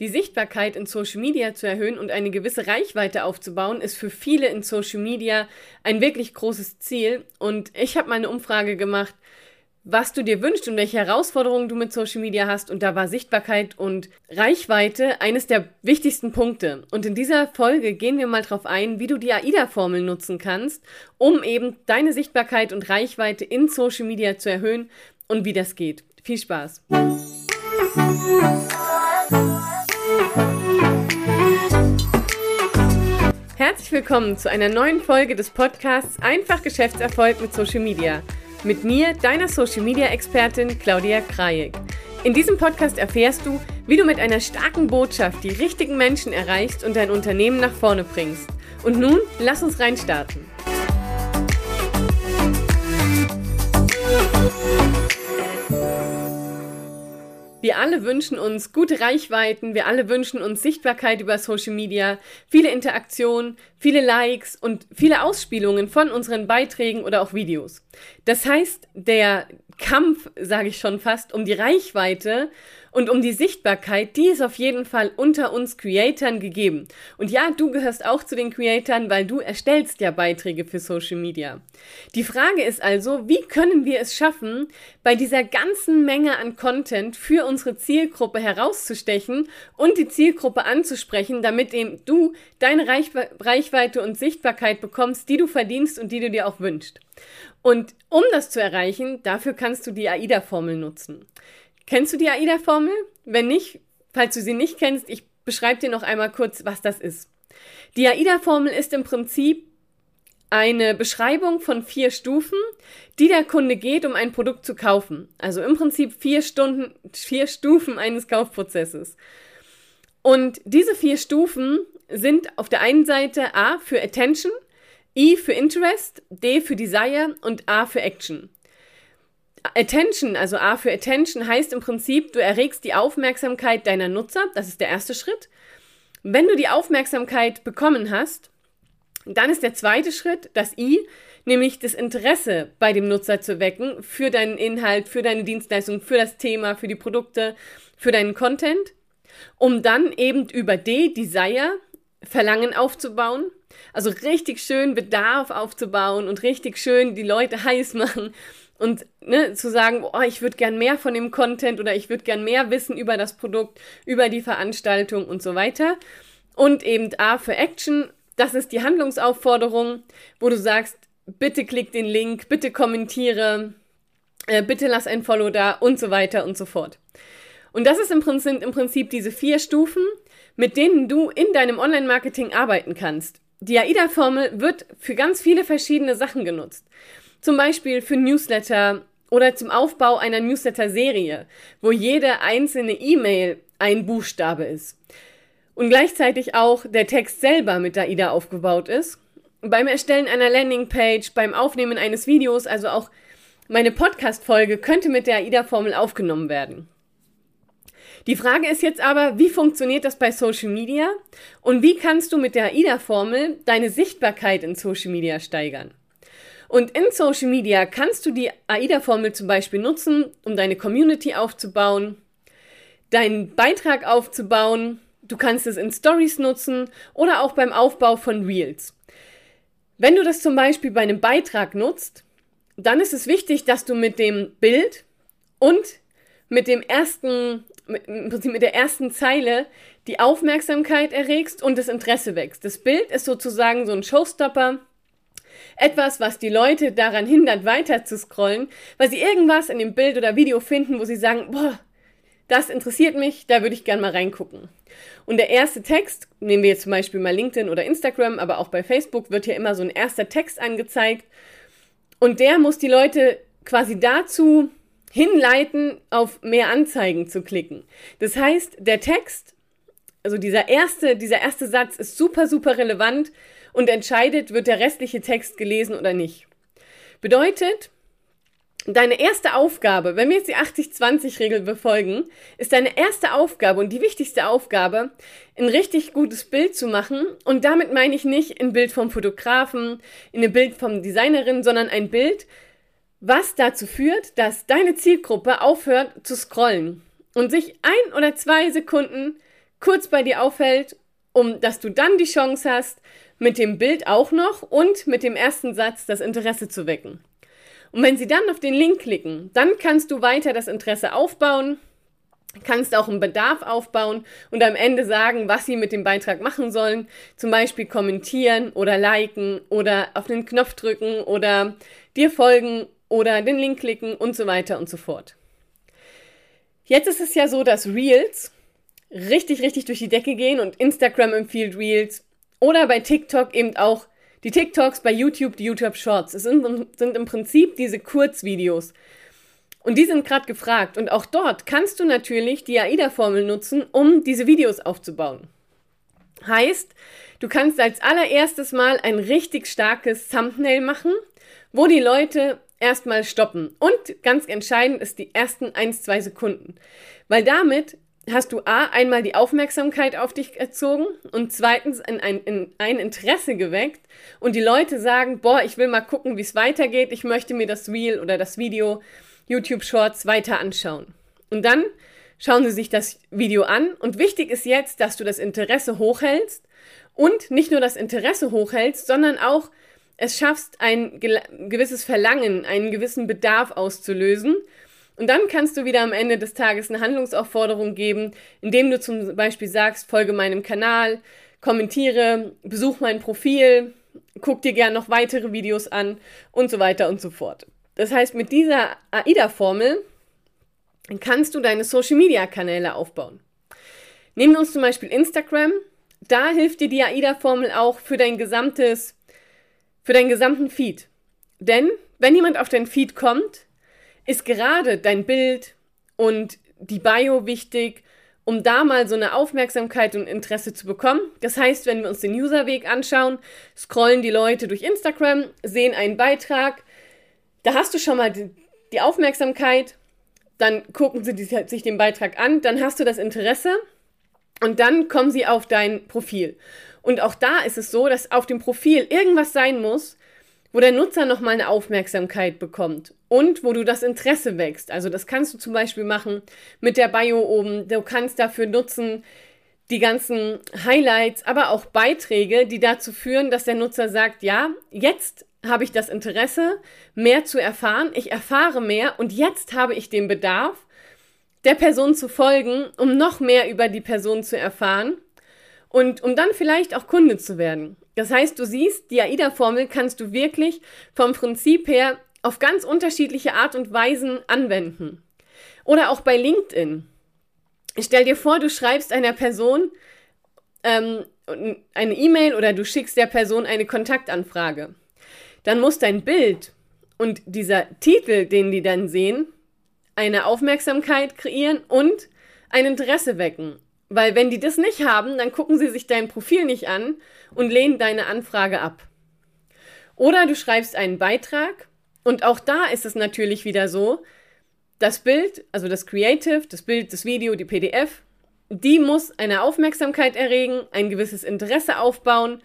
Die Sichtbarkeit in Social Media zu erhöhen und eine gewisse Reichweite aufzubauen, ist für viele in Social Media ein wirklich großes Ziel. Und ich habe mal eine Umfrage gemacht, was du dir wünschst und welche Herausforderungen du mit Social Media hast. Und da war Sichtbarkeit und Reichweite eines der wichtigsten Punkte. Und in dieser Folge gehen wir mal drauf ein, wie du die AIDA-Formel nutzen kannst, um eben deine Sichtbarkeit und Reichweite in Social Media zu erhöhen und wie das geht. Viel Spaß! Herzlich willkommen zu einer neuen Folge des Podcasts Einfach Geschäftserfolg mit Social Media. Mit mir, deiner Social Media Expertin Claudia Krajek. In diesem Podcast erfährst du, wie du mit einer starken Botschaft die richtigen Menschen erreichst und dein Unternehmen nach vorne bringst. Und nun, lass uns reinstarten. Wir alle wünschen uns gute Reichweiten, wir alle wünschen uns Sichtbarkeit über Social Media, viele Interaktionen, viele Likes und viele Ausspielungen von unseren Beiträgen oder auch Videos. Das heißt, der Kampf, sage ich schon fast, um die Reichweite und um die Sichtbarkeit, die ist auf jeden Fall unter uns Creatoren gegeben. Und ja, du gehörst auch zu den Creatoren, weil du erstellst ja Beiträge für Social Media. Die Frage ist also, wie können wir es schaffen, bei dieser ganzen Menge an Content für unsere Zielgruppe herauszustechen und die Zielgruppe anzusprechen, damit eben du deine Reichweite und Sichtbarkeit bekommst, die du verdienst und die du dir auch wünschst. Und um das zu erreichen, dafür kannst du die AIDA-Formel nutzen. Kennst du die AIDA-Formel? Wenn nicht, falls du sie nicht kennst, ich beschreibe dir noch einmal kurz, was das ist. Die AIDA-Formel ist im Prinzip eine Beschreibung von vier Stufen, die der Kunde geht, um ein Produkt zu kaufen. Also im Prinzip vier Stunden, vier Stufen eines Kaufprozesses. Und diese vier Stufen sind auf der einen Seite A für Attention, I für Interest, D für Desire und A für Action. Attention, also A für Attention, heißt im Prinzip, du erregst die Aufmerksamkeit deiner Nutzer. Das ist der erste Schritt. Wenn du die Aufmerksamkeit bekommen hast, dann ist der zweite Schritt, das I, nämlich das Interesse bei dem Nutzer zu wecken für deinen Inhalt, für deine Dienstleistung, für das Thema, für die Produkte, für deinen Content, um dann eben über D, Desire, Verlangen aufzubauen. Also richtig schön Bedarf aufzubauen und richtig schön die Leute heiß machen und ne, zu sagen, oh, ich würde gern mehr von dem Content oder ich würde gern mehr wissen über das Produkt, über die Veranstaltung und so weiter. Und eben A für Action, das ist die Handlungsaufforderung, wo du sagst, bitte klick den Link, bitte kommentiere, äh, bitte lass ein Follow da und so weiter und so fort. Und das ist im Prinzip, im Prinzip diese vier Stufen, mit denen du in deinem Online-Marketing arbeiten kannst. Die AIDA-Formel wird für ganz viele verschiedene Sachen genutzt. Zum Beispiel für Newsletter oder zum Aufbau einer Newsletter-Serie, wo jede einzelne E-Mail ein Buchstabe ist. Und gleichzeitig auch der Text selber mit AIDA aufgebaut ist. Beim Erstellen einer Landingpage, beim Aufnehmen eines Videos, also auch meine Podcast-Folge könnte mit der AIDA-Formel aufgenommen werden. Die Frage ist jetzt aber, wie funktioniert das bei Social Media und wie kannst du mit der AIDA-Formel deine Sichtbarkeit in Social Media steigern? Und in Social Media kannst du die AIDA-Formel zum Beispiel nutzen, um deine Community aufzubauen, deinen Beitrag aufzubauen. Du kannst es in Stories nutzen oder auch beim Aufbau von Reels. Wenn du das zum Beispiel bei einem Beitrag nutzt, dann ist es wichtig, dass du mit dem Bild und mit dem ersten, Prinzip mit der ersten Zeile die Aufmerksamkeit erregst und das Interesse wächst. Das Bild ist sozusagen so ein Showstopper, etwas, was die Leute daran hindert, weiter zu scrollen, weil sie irgendwas in dem Bild oder Video finden, wo sie sagen, boah, das interessiert mich, da würde ich gerne mal reingucken. Und der erste Text, nehmen wir jetzt zum Beispiel mal LinkedIn oder Instagram, aber auch bei Facebook wird ja immer so ein erster Text angezeigt. Und der muss die Leute quasi dazu hinleiten, auf mehr Anzeigen zu klicken. Das heißt, der Text, also dieser erste, dieser erste Satz ist super, super relevant und entscheidet, wird der restliche Text gelesen oder nicht. Bedeutet, deine erste Aufgabe, wenn wir jetzt die 80-20-Regel befolgen, ist deine erste Aufgabe und die wichtigste Aufgabe, ein richtig gutes Bild zu machen. Und damit meine ich nicht ein Bild vom Fotografen, ein Bild vom Designerin, sondern ein Bild, was dazu führt, dass deine Zielgruppe aufhört zu scrollen und sich ein oder zwei Sekunden kurz bei dir aufhält, um dass du dann die Chance hast, mit dem Bild auch noch und mit dem ersten Satz das Interesse zu wecken. Und wenn sie dann auf den Link klicken, dann kannst du weiter das Interesse aufbauen, kannst auch einen Bedarf aufbauen und am Ende sagen, was sie mit dem Beitrag machen sollen. Zum Beispiel kommentieren oder liken oder auf den Knopf drücken oder dir folgen oder den Link klicken und so weiter und so fort. Jetzt ist es ja so, dass Reels richtig, richtig durch die Decke gehen und Instagram empfiehlt Reels oder bei TikTok eben auch die TikToks, bei YouTube die YouTube Shorts. Es sind, sind im Prinzip diese Kurzvideos. Und die sind gerade gefragt. Und auch dort kannst du natürlich die AIDA-Formel nutzen, um diese Videos aufzubauen. Heißt, du kannst als allererstes mal ein richtig starkes Thumbnail machen, wo die Leute erstmal stoppen. Und ganz entscheidend ist die ersten 1, 2 Sekunden. Weil damit hast du A, einmal die Aufmerksamkeit auf dich erzogen und zweitens in ein, in ein Interesse geweckt und die Leute sagen, boah, ich will mal gucken, wie es weitergeht, ich möchte mir das Reel oder das Video YouTube Shorts weiter anschauen. Und dann schauen sie sich das Video an und wichtig ist jetzt, dass du das Interesse hochhältst und nicht nur das Interesse hochhältst, sondern auch es schaffst, ein gewisses Verlangen, einen gewissen Bedarf auszulösen. Und dann kannst du wieder am Ende des Tages eine Handlungsaufforderung geben, indem du zum Beispiel sagst, folge meinem Kanal, kommentiere, besuch mein Profil, guck dir gern noch weitere Videos an und so weiter und so fort. Das heißt, mit dieser AIDA-Formel kannst du deine Social-Media-Kanäle aufbauen. Nehmen wir uns zum Beispiel Instagram. Da hilft dir die AIDA-Formel auch für dein gesamtes für deinen gesamten Feed. Denn wenn jemand auf dein Feed kommt, ist gerade dein Bild und die Bio wichtig, um da mal so eine Aufmerksamkeit und Interesse zu bekommen. Das heißt, wenn wir uns den Userweg anschauen, scrollen die Leute durch Instagram, sehen einen Beitrag, da hast du schon mal die, Aufmerksamkeit, dann gucken sie sich den Beitrag an, dann hast du das Interesse und dann kommen sie auf dein Profil. Und auch da ist es so, dass auf dem Profil irgendwas sein muss, wo der Nutzer nochmal eine Aufmerksamkeit bekommt und wo du das Interesse wächst. Also das kannst du zum Beispiel machen mit der Bio oben. Du kannst dafür nutzen die ganzen Highlights, aber auch Beiträge, die dazu führen, dass der Nutzer sagt, ja, jetzt habe ich das Interesse, mehr zu erfahren. Ich erfahre mehr und jetzt habe ich den Bedarf, der Person zu folgen, um noch mehr über die Person zu erfahren und um dann vielleicht auch Kunde zu werden. Das heißt, du siehst, die AIDA-Formel kannst du wirklich vom Prinzip her auf ganz unterschiedliche Art und Weisen anwenden. Oder auch bei LinkedIn. Stell dir vor, du schreibst einer Person ähm, eine E-Mail oder du schickst der Person eine Kontaktanfrage. Dann muss dein Bild und dieser Titel, den die dann sehen, eine Aufmerksamkeit kreieren und ein Interesse wecken. Weil wenn die das nicht haben, dann gucken sie sich dein Profil nicht an und lehnen deine Anfrage ab. Oder du schreibst einen Beitrag und auch da ist es natürlich wieder so, das Bild, also das Creative, das Bild, das Video, die PDF, die muss eine Aufmerksamkeit erregen, ein gewisses Interesse aufbauen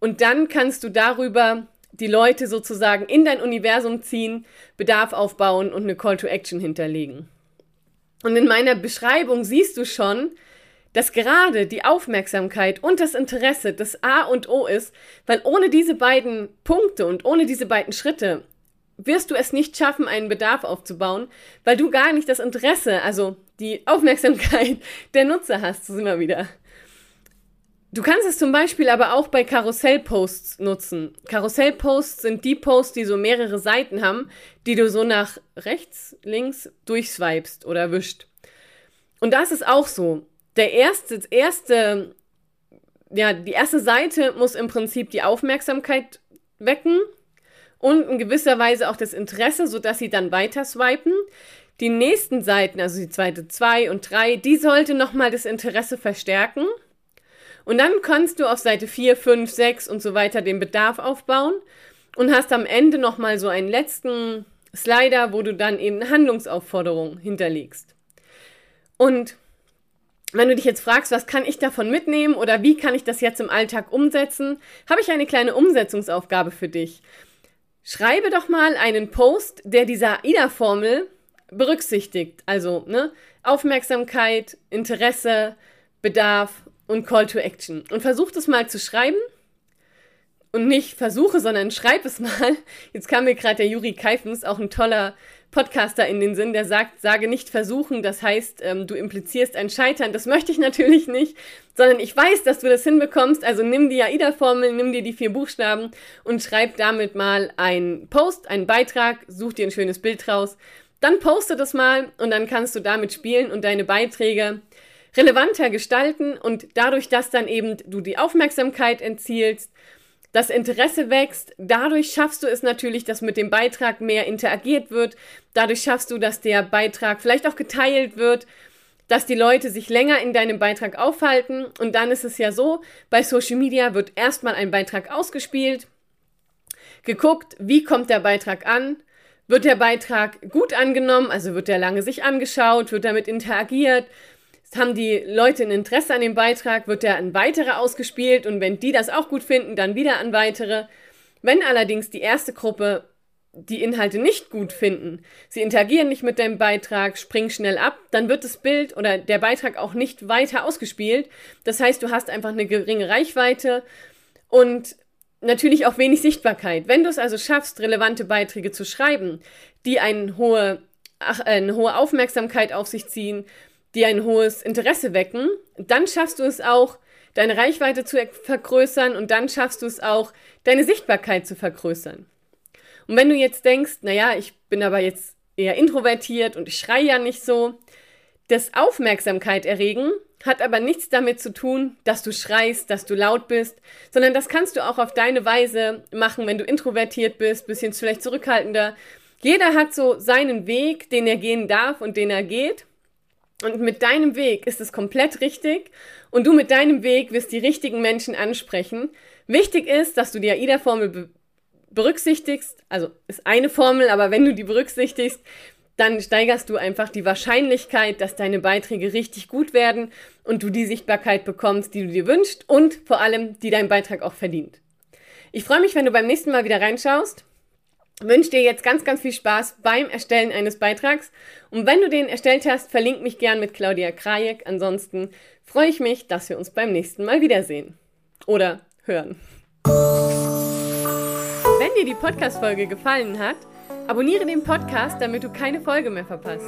und dann kannst du darüber die Leute sozusagen in dein Universum ziehen, Bedarf aufbauen und eine Call to Action hinterlegen. Und in meiner Beschreibung siehst du schon, dass gerade die Aufmerksamkeit und das Interesse das A und O ist, weil ohne diese beiden Punkte und ohne diese beiden Schritte wirst du es nicht schaffen, einen Bedarf aufzubauen, weil du gar nicht das Interesse, also die Aufmerksamkeit der Nutzer hast, so sind wir wieder. Du kannst es zum Beispiel aber auch bei Karussellposts nutzen. Karussellposts sind die Posts, die so mehrere Seiten haben, die du so nach rechts, links durchswipest oder wischt. Und das ist auch so der erste, erste, ja, die erste Seite muss im Prinzip die Aufmerksamkeit wecken und in gewisser Weise auch das Interesse, sodass sie dann weiter swipen. Die nächsten Seiten, also die zweite zwei und drei, die sollte nochmal das Interesse verstärken. Und dann kannst du auf Seite 4, 5, 6 und so weiter den Bedarf aufbauen und hast am Ende nochmal so einen letzten Slider, wo du dann eben eine Handlungsaufforderung hinterlegst. Und wenn du dich jetzt fragst, was kann ich davon mitnehmen oder wie kann ich das jetzt im Alltag umsetzen, habe ich eine kleine Umsetzungsaufgabe für dich. Schreibe doch mal einen Post, der dieser AIDA-Formel berücksichtigt. Also ne, Aufmerksamkeit, Interesse, Bedarf und Call to Action. Und versuch das mal zu schreiben. Und nicht versuche, sondern schreib es mal. Jetzt kam mir gerade der Juri Keifens, auch ein toller Podcaster in den Sinn, der sagt, sage nicht versuchen, das heißt, ähm, du implizierst ein Scheitern. Das möchte ich natürlich nicht, sondern ich weiß, dass du das hinbekommst. Also nimm die AIDA-Formel, nimm dir die vier Buchstaben und schreib damit mal einen Post, einen Beitrag, such dir ein schönes Bild raus. Dann poste das mal und dann kannst du damit spielen und deine Beiträge relevanter gestalten und dadurch, dass dann eben du die Aufmerksamkeit entzielst das Interesse wächst. Dadurch schaffst du es natürlich, dass mit dem Beitrag mehr interagiert wird. Dadurch schaffst du, dass der Beitrag vielleicht auch geteilt wird, dass die Leute sich länger in deinem Beitrag aufhalten. Und dann ist es ja so, bei Social Media wird erstmal ein Beitrag ausgespielt, geguckt, wie kommt der Beitrag an. Wird der Beitrag gut angenommen, also wird der lange sich angeschaut, wird damit interagiert, haben die Leute ein Interesse an dem Beitrag, wird der an weitere ausgespielt und wenn die das auch gut finden, dann wieder an weitere. Wenn allerdings die erste Gruppe die Inhalte nicht gut finden, sie interagieren nicht mit deinem Beitrag, springen schnell ab, dann wird das Bild oder der Beitrag auch nicht weiter ausgespielt. Das heißt, du hast einfach eine geringe Reichweite und natürlich auch wenig Sichtbarkeit. Wenn du es also schaffst, relevante Beiträge zu schreiben, die eine hohe, ach, eine hohe Aufmerksamkeit auf sich ziehen, die ein hohes Interesse wecken, dann schaffst du es auch, deine Reichweite zu vergrößern und dann schaffst du es auch, deine Sichtbarkeit zu vergrößern. Und wenn du jetzt denkst, naja, ich bin aber jetzt eher introvertiert und ich schreie ja nicht so, das Aufmerksamkeit erregen hat aber nichts damit zu tun, dass du schreist, dass du laut bist, sondern das kannst du auch auf deine Weise machen, wenn du introvertiert bist, bisschen vielleicht zurückhaltender. Jeder hat so seinen Weg, den er gehen darf und den er geht. Und mit deinem Weg ist es komplett richtig und du mit deinem Weg wirst die richtigen Menschen ansprechen. Wichtig ist, dass du die AIDA-Formel be berücksichtigst. Also ist eine Formel, aber wenn du die berücksichtigst, dann steigerst du einfach die Wahrscheinlichkeit, dass deine Beiträge richtig gut werden und du die Sichtbarkeit bekommst, die du dir wünschst und vor allem, die dein Beitrag auch verdient. Ich freue mich, wenn du beim nächsten Mal wieder reinschaust wünsche dir jetzt ganz, ganz viel Spaß beim Erstellen eines Beitrags. Und wenn du den erstellt hast, verlink mich gern mit Claudia Krajek. Ansonsten freue ich mich, dass wir uns beim nächsten Mal wiedersehen. Oder hören. Wenn dir die Podcast-Folge gefallen hat, abonniere den Podcast, damit du keine Folge mehr verpasst.